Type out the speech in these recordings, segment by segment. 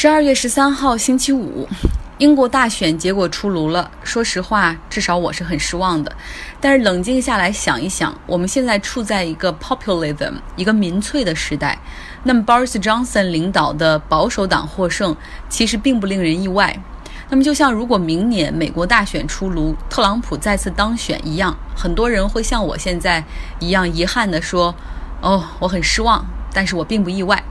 十二月十三号星期五，英国大选结果出炉了。说实话，至少我是很失望的。但是冷静下来想一想，我们现在处在一个 populism 一个民粹的时代。那么 Boris Johnson 领导的保守党获胜，其实并不令人意外。那么就像如果明年美国大选出炉，特朗普再次当选一样，很多人会像我现在一样遗憾地说：“哦，我很失望，但是我并不意外。”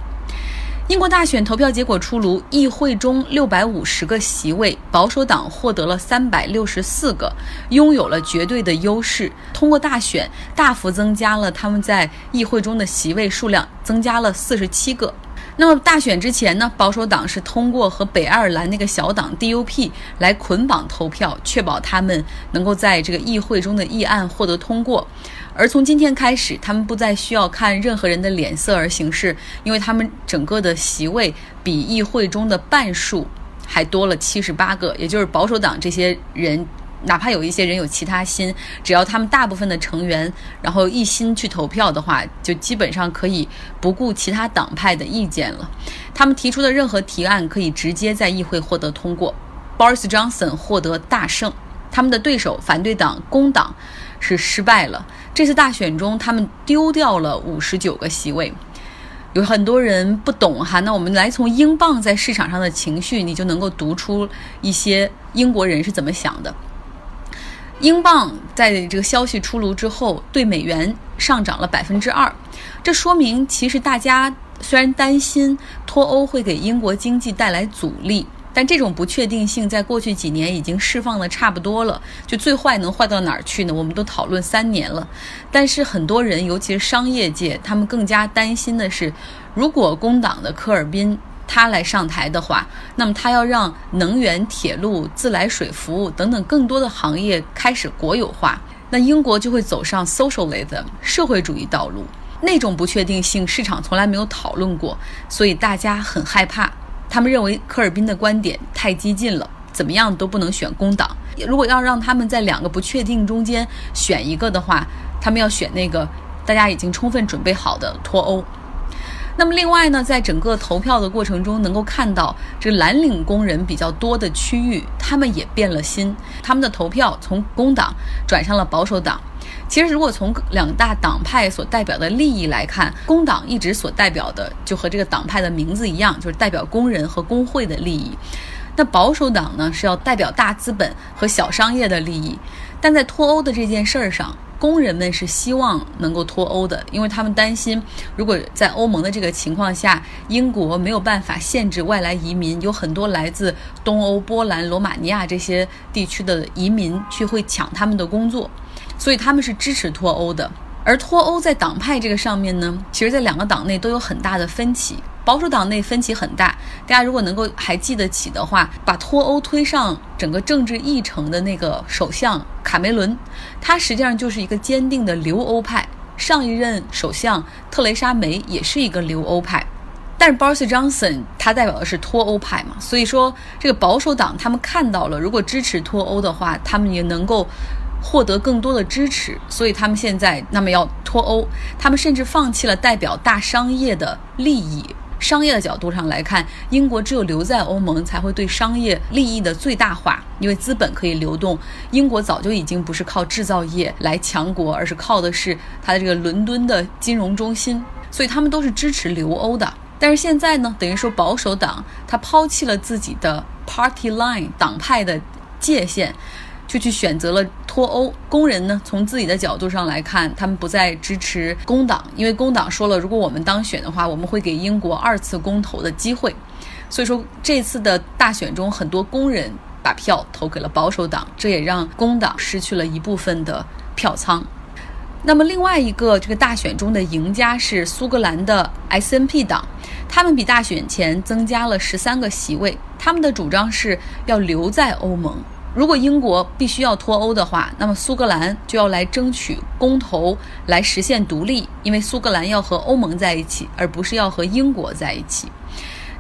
英国大选投票结果出炉，议会中六百五十个席位，保守党获得了三百六十四个，拥有了绝对的优势。通过大选，大幅增加了他们在议会中的席位数量，增加了四十七个。那么大选之前呢，保守党是通过和北爱尔兰那个小党 DUP 来捆绑投票，确保他们能够在这个议会中的议案获得通过。而从今天开始，他们不再需要看任何人的脸色而行事，因为他们整个的席位比议会中的半数还多了七十八个，也就是保守党这些人，哪怕有一些人有其他心，只要他们大部分的成员然后一心去投票的话，就基本上可以不顾其他党派的意见了。他们提出的任何提案可以直接在议会获得通过。Boris Johnson 获得大胜，他们的对手反对党工党是失败了。这次大选中，他们丢掉了五十九个席位，有很多人不懂哈。那我们来从英镑在市场上的情绪，你就能够读出一些英国人是怎么想的。英镑在这个消息出炉之后，对美元上涨了百分之二，这说明其实大家虽然担心脱欧会给英国经济带来阻力。但这种不确定性在过去几年已经释放的差不多了，就最坏能坏到哪儿去呢？我们都讨论三年了，但是很多人，尤其是商业界，他们更加担心的是，如果工党的科尔宾他来上台的话，那么他要让能源、铁路、自来水服务等等更多的行业开始国有化，那英国就会走上 socialism 社会主义道路。那种不确定性，市场从来没有讨论过，所以大家很害怕。他们认为科尔宾的观点太激进了，怎么样都不能选工党。如果要让他们在两个不确定中间选一个的话，他们要选那个大家已经充分准备好的脱欧。那么另外呢，在整个投票的过程中，能够看到这个蓝领工人比较多的区域，他们也变了心，他们的投票从工党转向了保守党。其实，如果从两大党派所代表的利益来看，工党一直所代表的就和这个党派的名字一样，就是代表工人和工会的利益。那保守党呢，是要代表大资本和小商业的利益。但在脱欧的这件事儿上，工人们是希望能够脱欧的，因为他们担心，如果在欧盟的这个情况下，英国没有办法限制外来移民，有很多来自东欧、波兰、罗马尼亚这些地区的移民去会抢他们的工作。所以他们是支持脱欧的，而脱欧在党派这个上面呢，其实，在两个党内都有很大的分歧。保守党内分歧很大，大家如果能够还记得起的话，把脱欧推上整个政治议程的那个首相卡梅伦，他实际上就是一个坚定的留欧派。上一任首相特蕾莎梅也是一个留欧派，但是 Boris Johnson 他代表的是脱欧派嘛，所以说这个保守党他们看到了，如果支持脱欧的话，他们也能够。获得更多的支持，所以他们现在那么要脱欧，他们甚至放弃了代表大商业的利益。商业的角度上来看，英国只有留在欧盟才会对商业利益的最大化，因为资本可以流动。英国早就已经不是靠制造业来强国，而是靠的是它的这个伦敦的金融中心，所以他们都是支持留欧的。但是现在呢，等于说保守党他抛弃了自己的 party line 党派的界限。就去选择了脱欧。工人呢，从自己的角度上来看，他们不再支持工党，因为工党说了，如果我们当选的话，我们会给英国二次公投的机会。所以说，这次的大选中，很多工人把票投给了保守党，这也让工党失去了一部分的票仓。那么，另外一个这个大选中的赢家是苏格兰的 SNP 党，他们比大选前增加了十三个席位，他们的主张是要留在欧盟。如果英国必须要脱欧的话，那么苏格兰就要来争取公投来实现独立，因为苏格兰要和欧盟在一起，而不是要和英国在一起。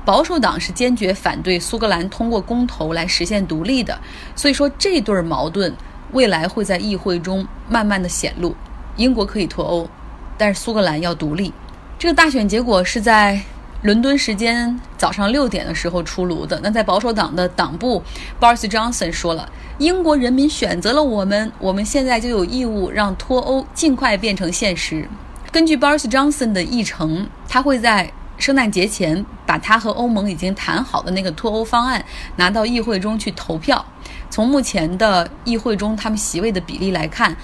保守党是坚决反对苏格兰通过公投来实现独立的，所以说这对矛盾未来会在议会中慢慢的显露。英国可以脱欧，但是苏格兰要独立。这个大选结果是在伦敦时间早上六点的时候出炉的。那在保守党的党部，Boris Johnson 说了：“英国人民选择了我们，我们现在就有义务让脱欧尽快变成现实。”根据 Boris Johnson 的议程，他会在圣诞节前把他和欧盟已经谈好的那个脱欧方案拿到议会中去投票。从目前的议会中他们席位的比例来看，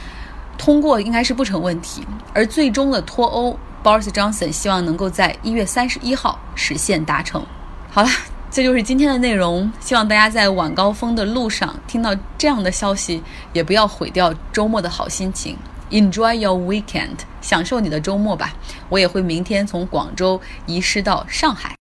通过应该是不成问题。而最终的脱欧。Boris Johnson 希望能够在一月三十一号实现达成。好了，这就是今天的内容。希望大家在晚高峰的路上听到这样的消息，也不要毁掉周末的好心情。Enjoy your weekend，享受你的周末吧。我也会明天从广州移师到上海。